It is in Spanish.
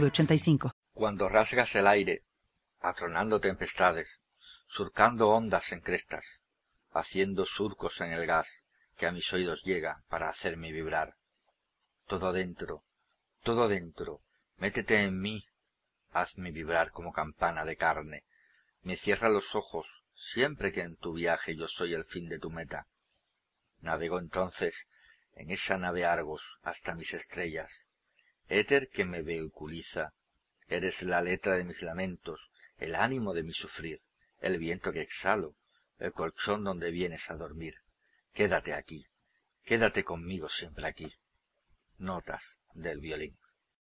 906985. Cuando rasgas el aire, atronando tempestades, surcando ondas en crestas, haciendo surcos en el gas que a mis oídos llega para hacerme vibrar. Todo dentro, todo dentro, métete en mí, hazme vibrar como campana de carne, me cierra los ojos siempre que en tu viaje yo soy el fin de tu meta. Navego entonces en esa nave Argos hasta mis estrellas. Éter que me vehiculiza, eres la letra de mis lamentos, el ánimo de mi sufrir, el viento que exhalo, el colchón donde vienes a dormir. Quédate aquí, quédate conmigo siempre aquí. Notas del violín.